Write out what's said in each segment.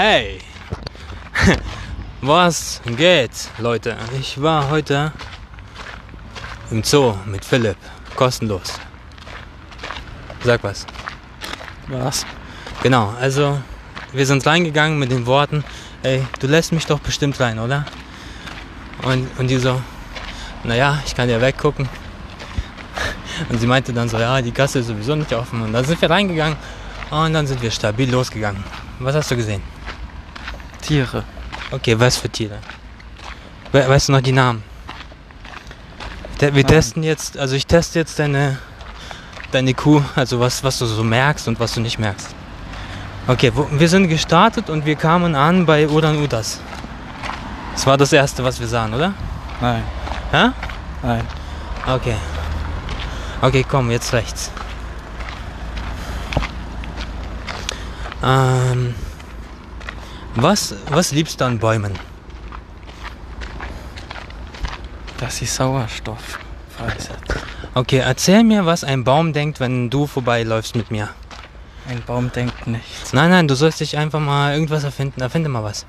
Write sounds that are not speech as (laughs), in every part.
Hey! (laughs) Was geht, Leute? Ich war heute im Zoo mit Philipp. Kostenlos. Sag was. Was? Genau, also wir sind reingegangen mit den Worten, ey, du lässt mich doch bestimmt rein, oder? Und, und die so, naja, ich kann ja weggucken. (laughs) Und sie meinte dann so, ja, die Kasse ist sowieso nicht offen. Und dann sind wir reingegangen und dann sind wir stabil losgegangen. Was hast du gesehen? Tiere. Okay, was für Tiere? We weißt du noch die Namen? Wir Nein. testen jetzt, also ich teste jetzt deine, deine Kuh, also was, was du so merkst und was du nicht merkst. Okay, wo, wir sind gestartet und wir kamen an bei Uran Udas. Das war das erste, was wir sahen, oder? Nein. Hä? Nein. Okay. Okay, komm, jetzt rechts. Ähm, was, was liebst du an Bäumen? Dass sie Sauerstoff freisetzt. Okay, erzähl mir, was ein Baum denkt, wenn du vorbeiläufst mit mir. Ein Baum denkt nichts. Nein, nein, du sollst dich einfach mal irgendwas erfinden. Erfinde mal was.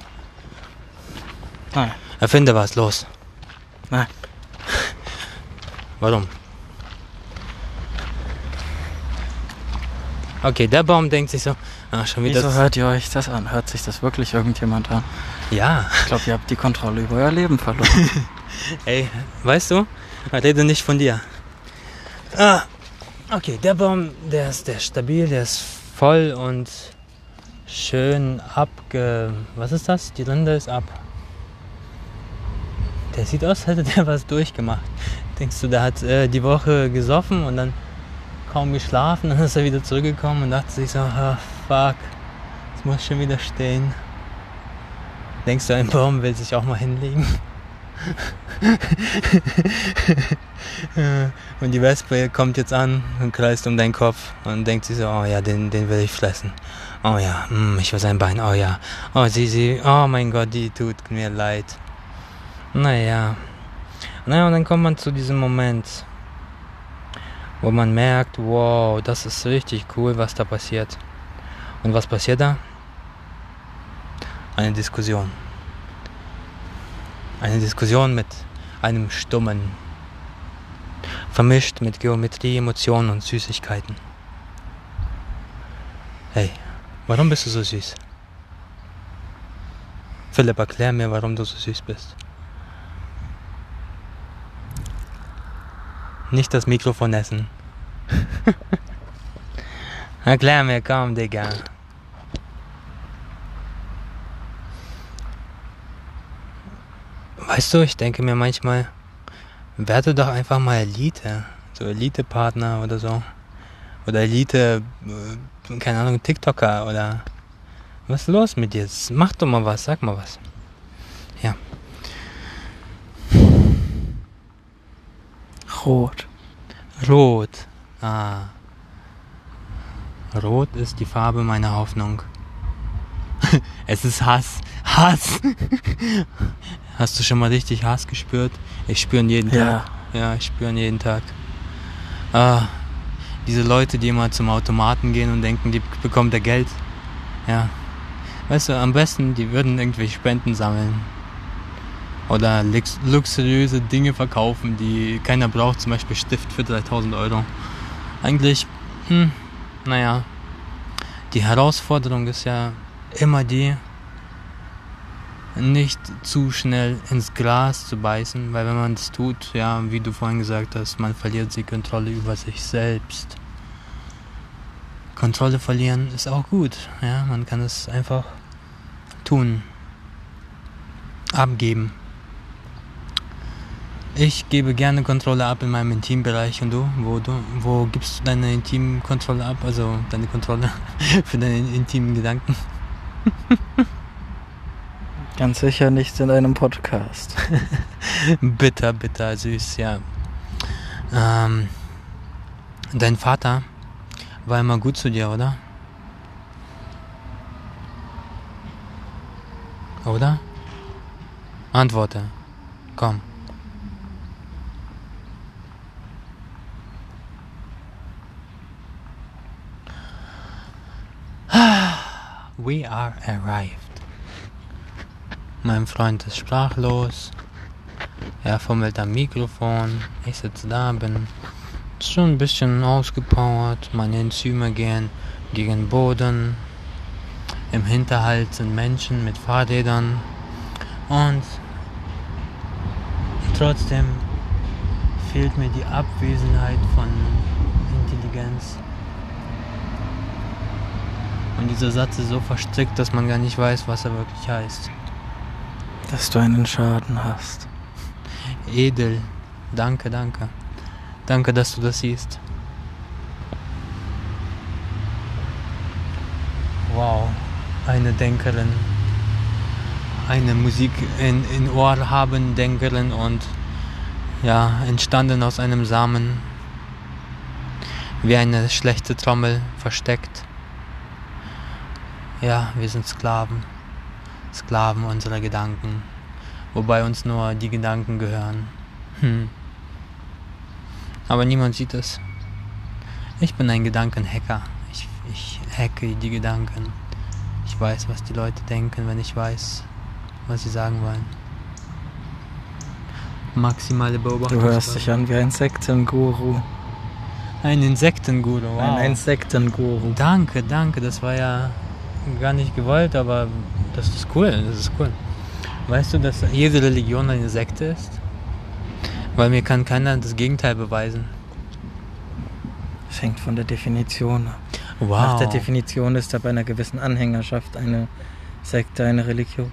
Nein. Erfinde was, los. Nein. (laughs) Warum? Okay, der Baum denkt sich so, ach, schon wieder. Wieso hört ihr euch das an? Hört sich das wirklich irgendjemand an? Ja, Ich glaube, ihr habt die Kontrolle über euer Leben verloren. (laughs) ey, weißt du, rede nicht von dir. Ah, okay, der Baum, der ist, der ist stabil, der ist voll und schön abge... Was ist das? Die Rinde ist ab. Der sieht aus, als hätte der was durchgemacht. Denkst du, der hat äh, die Woche gesoffen und dann kaum geschlafen, (laughs) dann ist er wieder zurückgekommen und dachte sich so, ah, fuck, jetzt muss schon wieder stehen. Denkst du, ein Baum will sich auch mal hinlegen? (laughs) und die Wespe kommt jetzt an und kreist um deinen Kopf und denkt sich so, oh ja, den, den will ich fressen. Oh ja, mm, ich will sein Bein, oh ja. Oh, sie, sie, oh mein Gott, die tut mir leid. Naja. Naja, und dann kommt man zu diesem Moment, wo man merkt, wow, das ist richtig cool, was da passiert. Und was passiert da? Eine Diskussion. Eine Diskussion mit einem Stummen. Vermischt mit Geometrie, Emotionen und Süßigkeiten. Hey, warum bist du so süß? Philipp, erklär mir, warum du so süß bist. Nicht das Mikrofon essen. (laughs) erklär mir, komm, Digga. Weißt du, ich denke mir manchmal, werde doch einfach mal Elite. So Elite-Partner oder so. Oder Elite, äh, keine Ahnung, TikToker oder. Was ist los mit dir? Mach doch mal was, sag mal was. Ja. Rot. Rot. Ah. Rot ist die Farbe meiner Hoffnung. (laughs) es ist Hass. Hass. (laughs) Hast du schon mal richtig Hass gespürt? Ich spüre ihn jeden Ja. Tag. Ja, ich spüre ihn jeden Tag. Ah, diese Leute, die immer zum Automaten gehen und denken, die bekommt er Geld. Ja. Weißt du, am besten, die würden irgendwelche Spenden sammeln. Oder lux luxuriöse Dinge verkaufen, die keiner braucht, zum Beispiel Stift für 3000 Euro. Eigentlich, hm, naja, die Herausforderung ist ja immer die, nicht zu schnell ins Gras zu beißen, weil wenn man es tut, ja, wie du vorhin gesagt hast, man verliert die Kontrolle über sich selbst. Kontrolle verlieren ist auch gut, ja, man kann es einfach tun, abgeben. Ich gebe gerne Kontrolle ab in meinem Intimbereich und du, wo du, wo gibst du deine Intimkontrolle ab, also deine Kontrolle (laughs) für deine intimen Gedanken? (laughs) Ganz sicher nicht in einem Podcast. (laughs) bitter, bitter, süß, ja. Ähm, dein Vater war immer gut zu dir, oder? Oder? Antworte. Komm. We are arrived. Mein Freund ist sprachlos. Er fummelt am Mikrofon. Ich sitze da, bin schon ein bisschen ausgepowert. Meine Enzyme gehen gegen Boden. Im Hinterhalt sind Menschen mit Fahrrädern. Und trotzdem fehlt mir die Abwesenheit von Intelligenz. Und dieser Satz ist so verstrickt, dass man gar nicht weiß, was er wirklich heißt. Dass du einen Schaden hast. Edel. Danke, danke. Danke, dass du das siehst. Wow. Eine Denkerin. Eine Musik in, in Ohr haben Denkerin und ja, entstanden aus einem Samen. Wie eine schlechte Trommel versteckt. Ja, wir sind Sklaven. Sklaven unserer Gedanken. Wobei uns nur die Gedanken gehören. Hm. Aber niemand sieht es. Ich bin ein Gedankenhacker. Ich, ich hacke die Gedanken. Ich weiß, was die Leute denken, wenn ich weiß, was sie sagen wollen. Maximale Beobachtung. Du hörst dich an wie ein Sektenguru. Ein Insektenguru, wow. Ein Insektenguru. Danke, danke. Das war ja gar nicht gewollt, aber das ist cool. Das ist cool. Weißt du, dass jede Religion eine Sekte ist? Weil mir kann keiner das Gegenteil beweisen. Das hängt von der Definition ab. Wow. Nach der Definition ist da bei einer gewissen Anhängerschaft eine Sekte eine Religion.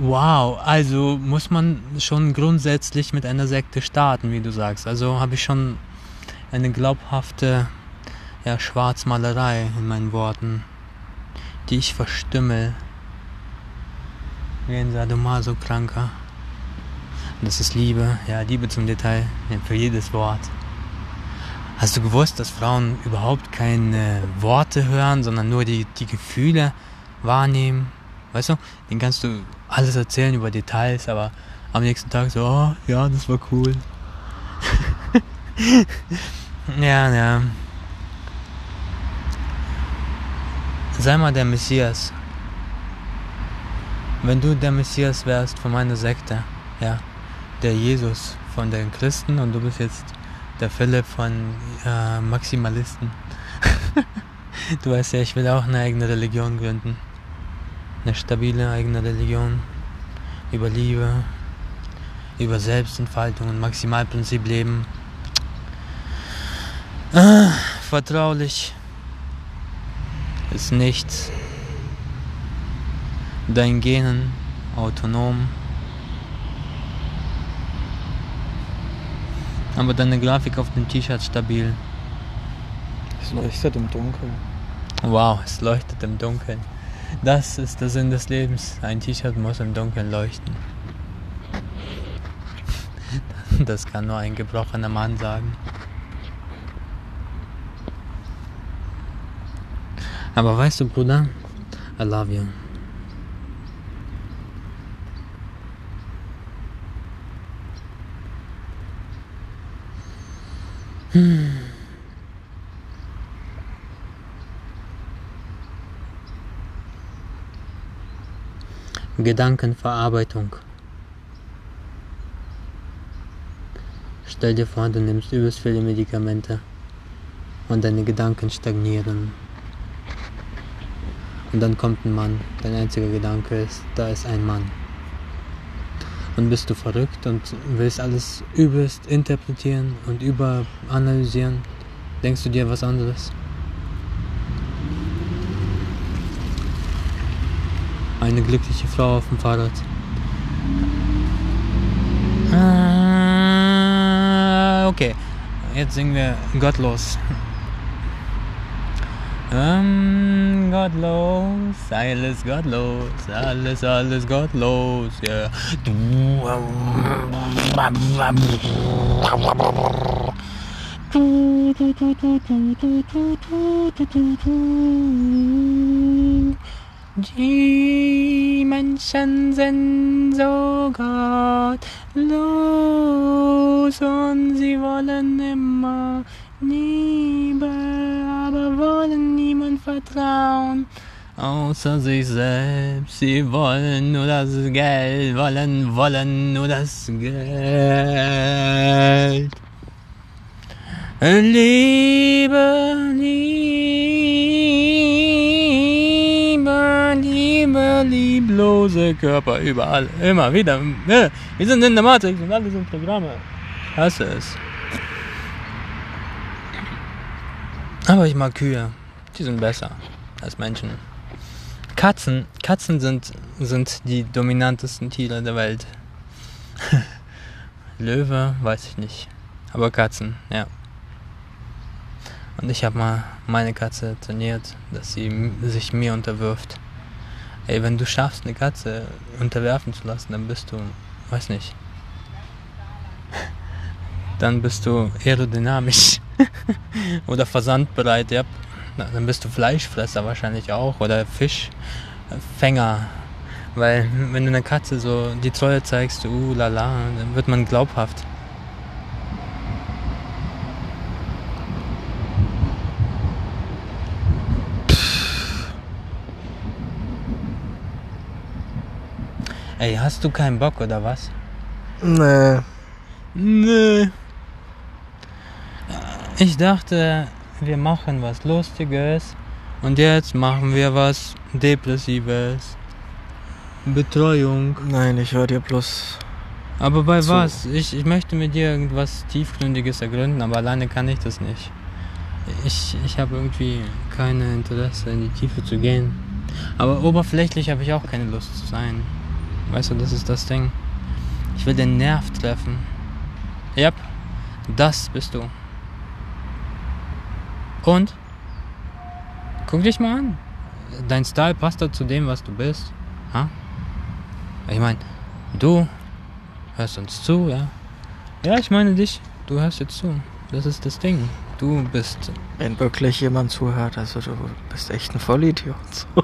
Wow, also muss man schon grundsätzlich mit einer Sekte starten, wie du sagst. Also habe ich schon eine glaubhafte ja, Schwarzmalerei in meinen Worten, die ich verstümmel. Wie ein Sadomaso-Kranker. Das ist Liebe, ja, Liebe zum Detail, ja, für jedes Wort. Hast du gewusst, dass Frauen überhaupt keine Worte hören, sondern nur die, die Gefühle wahrnehmen? Weißt du, denen kannst du alles erzählen über Details, aber am nächsten Tag so, oh, ja, das war cool. (laughs) ja, ja. Sei mal der Messias. Wenn du der Messias wärst von meiner Sekte, ja, der Jesus von den Christen und du bist jetzt der Philipp von äh, Maximalisten. (laughs) du weißt ja, ich will auch eine eigene Religion gründen. Eine stabile eigene Religion. Über Liebe, über Selbstentfaltung und Maximalprinzip leben. Ah, vertraulich ist nichts. Dein Genen autonom. Aber deine Grafik auf dem T-Shirt stabil. Es leuchtet im Dunkeln. Wow, es leuchtet im Dunkeln. Das ist der Sinn des Lebens. Ein T-Shirt muss im Dunkeln leuchten. Das kann nur ein gebrochener Mann sagen. Aber weißt du, Bruder, I love you. Hm. Gedankenverarbeitung. Stell dir vor, du nimmst übelst viele Medikamente und deine Gedanken stagnieren. Und dann kommt ein Mann. Dein einziger Gedanke ist, da ist ein Mann. Und bist du verrückt und willst alles übelst interpretieren und überanalysieren? Denkst du dir was anderes? Eine glückliche Frau auf dem Fahrrad. Ah, okay, jetzt singen wir gottlos. Ähm, gottlos, alles gottlos, alles, alles gottlos, ja. Die Menschen sind so gottlos und sie wollen immer niemand vertrauen. außer sich selbst. Sie wollen nur das Geld, wollen, wollen nur das Geld. Liebe, Liebe, Liebe, lieblose Körper überall, immer wieder. Wir sind in der Matrix und alle sind Programme. Hasse es. Aber ich mag Kühe. Die sind besser als Menschen. Katzen, Katzen sind, sind die dominantesten Tiere der Welt. (laughs) Löwe, weiß ich nicht. Aber Katzen, ja. Und ich habe mal meine Katze trainiert, dass sie sich mir unterwirft. Ey, wenn du schaffst, eine Katze unterwerfen zu lassen, dann bist du, weiß nicht, (laughs) dann bist du aerodynamisch (laughs) oder versandbereit, ja. Dann bist du Fleischfresser wahrscheinlich auch oder Fischfänger. Weil wenn du einer Katze so die Treue zeigst, uh lala, dann wird man glaubhaft. Ey, hast du keinen Bock oder was? Nee. Nee. Ich dachte, wir machen was Lustiges und jetzt machen wir was Depressives. Betreuung. Nein, ich höre dir bloß. Aber bei So. was? Ich, ich möchte mit dir irgendwas Tiefgründiges ergründen, aber alleine kann ich das nicht. Ich, ich habe irgendwie kein Interesse, in die Tiefe zu gehen. Aber oberflächlich habe ich auch keine Lust zu sein. Weißt du, das ist das Ding. Ich will den Nerv treffen. Ja, das bist du. Und? Guck dich mal an. Dein Style passt doch zu dem, was du bist. Ha? Ich meine, du hörst uns zu, ja? Ja, ich meine dich. Du hörst jetzt zu. Das ist das Ding. Du bist. Wenn wirklich jemand zuhört, also du bist echt ein Vollidiot. So.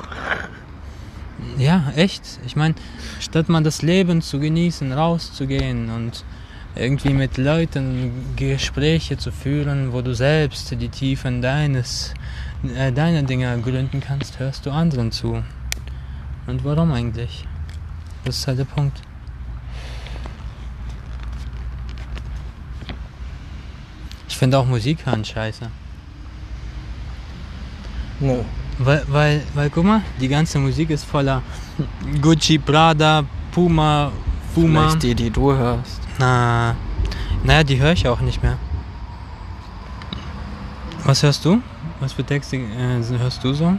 Ja, echt. Ich meine, statt mal das Leben zu genießen, rauszugehen und irgendwie mit Leuten Gespräche zu führen, wo du selbst die Tiefen deines, äh, deiner Dinge gründen kannst, hörst du anderen zu. Und warum eigentlich? Das ist halt der Punkt. Ich finde auch Musik hören scheiße. Nö. Weil, weil, weil, guck mal, die ganze Musik ist voller Gucci, Prada, Puma, Puma. Vielleicht die, die du hörst. Na, naja, die höre ich auch nicht mehr. Was hörst du? Was für Texte äh, hörst du so?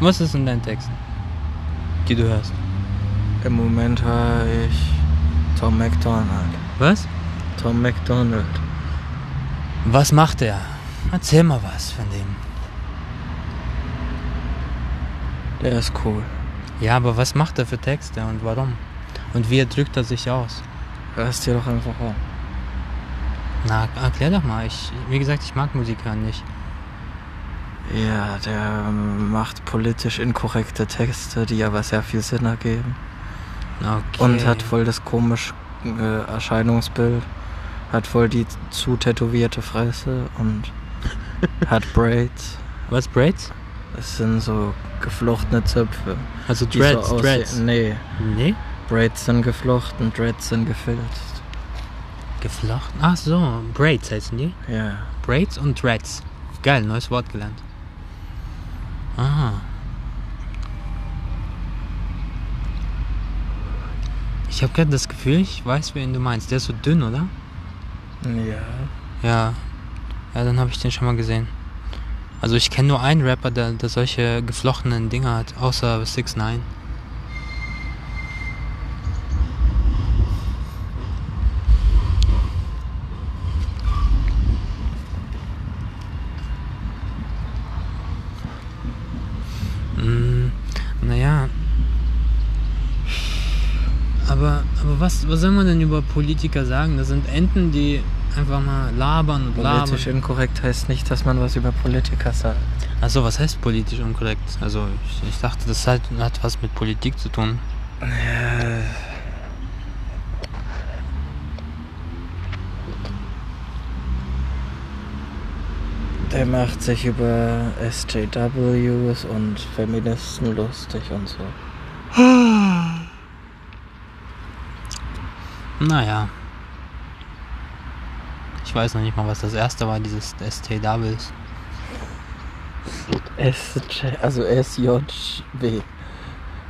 Was ist in deinen Texten, die du hörst? Im Moment höre ich Tom McDonald. Was? Tom McDonald. Was macht er? Erzähl mal was von dem. Der ist cool. Ja, aber was macht er für Texte und warum? Und wie drückt er sich aus? Hörst dir doch einfach an. Na, erklär doch mal. Ich, wie gesagt, ich mag Musik hören nicht. Ja, der ähm, macht politisch inkorrekte Texte, die aber sehr viel Sinn ergeben. Okay. Und hat voll das komische äh, Erscheinungsbild. Hat voll die zu tätowierte Fresse und (laughs) hat Braids. Was, Braids? Es sind so geflochtene Zöpfe. Also Dreads, so Dreads. Nee, Nee? Braids sind geflochten, Dreads sind gefilzt. Geflochten? Ach so, Braids heißen die. Ja. Braids und Dreads. Geil, neues Wort gelernt. Aha. Ich habe gerade das Gefühl, ich weiß, wen du meinst. Der ist so dünn, oder? Ja. Ja. Ja, dann habe ich den schon mal gesehen. Also ich kenne nur einen Rapper, der, der solche geflochtenen Dinger hat, außer 6 9 Mm, naja. Aber, was, was soll man denn über Politiker sagen? Das sind Enten, die einfach mal labern und Politisch labern. inkorrekt heißt nicht, dass man was über Politiker sagt. Achso, was heißt politisch unkorrekt? Also ich, ich dachte, das hat, hat was mit Politik zu tun. Äh, Der macht sich über SJWs und Feministen lustig und so. Naja. Ich weiß noch nicht mal, was das erste war, dieses ST Doubles. SJ, also SJW.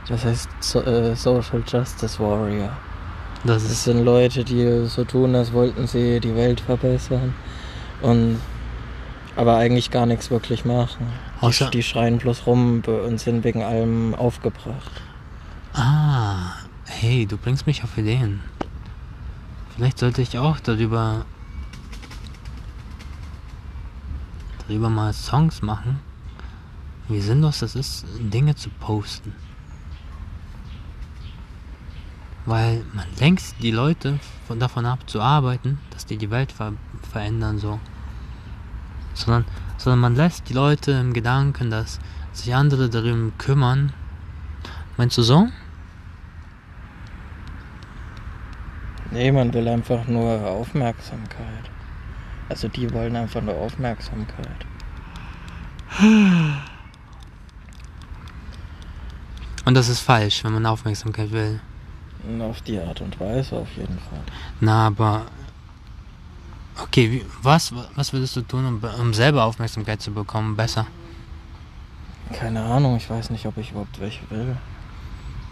Das heißt so, äh, Social Justice Warrior. Das Das sind Leute, die so tun, als wollten sie die Welt verbessern und aber eigentlich gar nichts wirklich machen. Außer- Die, die schreien bloß rum und sind wegen allem aufgebracht. Ah, hey, du bringst mich auf Ideen. Vielleicht sollte ich auch darüber. Darüber mal Songs machen. Wie sinnlos das ist, Dinge zu posten. Weil man lenkt die Leute von, davon ab zu arbeiten, dass die die Welt ver verändern so. Sondern, sondern man lässt die Leute im Gedanken, dass sich andere darum kümmern. Meinst du so? Nee, man will einfach nur Aufmerksamkeit. Also die wollen einfach nur Aufmerksamkeit. Und das ist falsch, wenn man Aufmerksamkeit will. Auf die Art und Weise auf jeden Fall. Na, aber. Okay, wie, was, was würdest du tun, um, um selber Aufmerksamkeit zu bekommen? Besser. Keine Ahnung, ich weiß nicht, ob ich überhaupt welche will.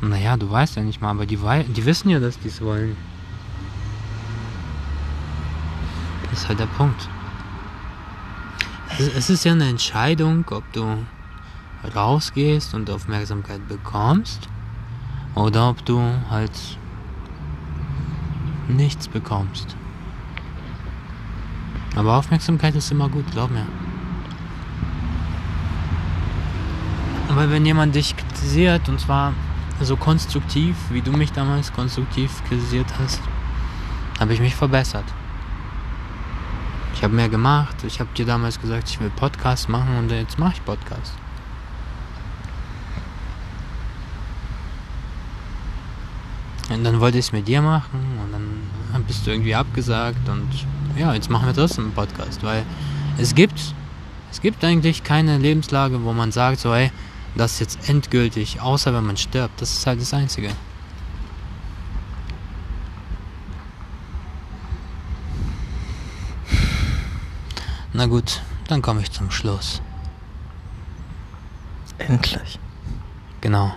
Naja, du weißt ja nicht mal, aber die, die wissen ja, dass die es wollen. Ist halt der Punkt. Es ist ja eine Entscheidung, ob du rausgehst und Aufmerksamkeit bekommst oder ob du halt nichts bekommst. Aber Aufmerksamkeit ist immer gut, glaub mir. Aber wenn jemand dich kritisiert, und zwar so konstruktiv, wie du mich damals konstruktiv kritisiert hast, habe ich mich verbessert. Ich habe mehr gemacht. Ich habe dir damals gesagt, ich will Podcast machen und jetzt mache ich Podcast. Und dann wollte ich es mit dir machen und dann bist du irgendwie abgesagt und ja, jetzt machen wir trotzdem einen Podcast, weil es gibt, es gibt eigentlich keine Lebenslage, wo man sagt so, hey, das ist jetzt endgültig, außer wenn man stirbt. Das ist halt das Einzige. Na gut, dann komme ich zum Schluss. Endlich. Genau.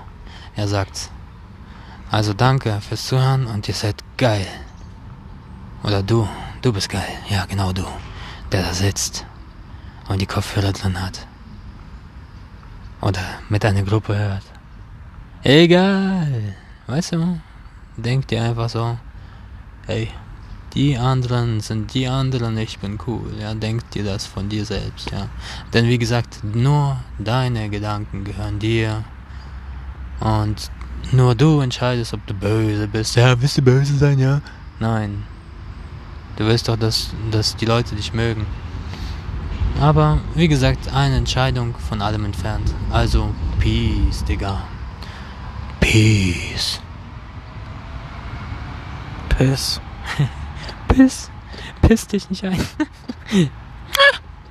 Er sagt's. Also danke fürs Zuhören und ihr seid geil. Oder du, du bist geil. Ja, genau du. Der da sitzt und die Kopfhörer drin hat. Oder mit einer Gruppe hört. Egal. Weißt du, denkt dir einfach so, hey, die anderen sind die anderen, ich bin cool. Ja, denk dir das von dir selbst, ja. Denn wie gesagt, nur deine Gedanken gehören dir. Und nur du entscheidest, ob du böse bist. Ja, willst du böse sein, ja? Nein. Du willst doch, dass, dass die Leute dich mögen. Aber, wie gesagt, eine Entscheidung von allem entfernt. Also, Peace, Digga. Peace. Piss. (laughs) Piss. Piss dich nicht ein. (laughs)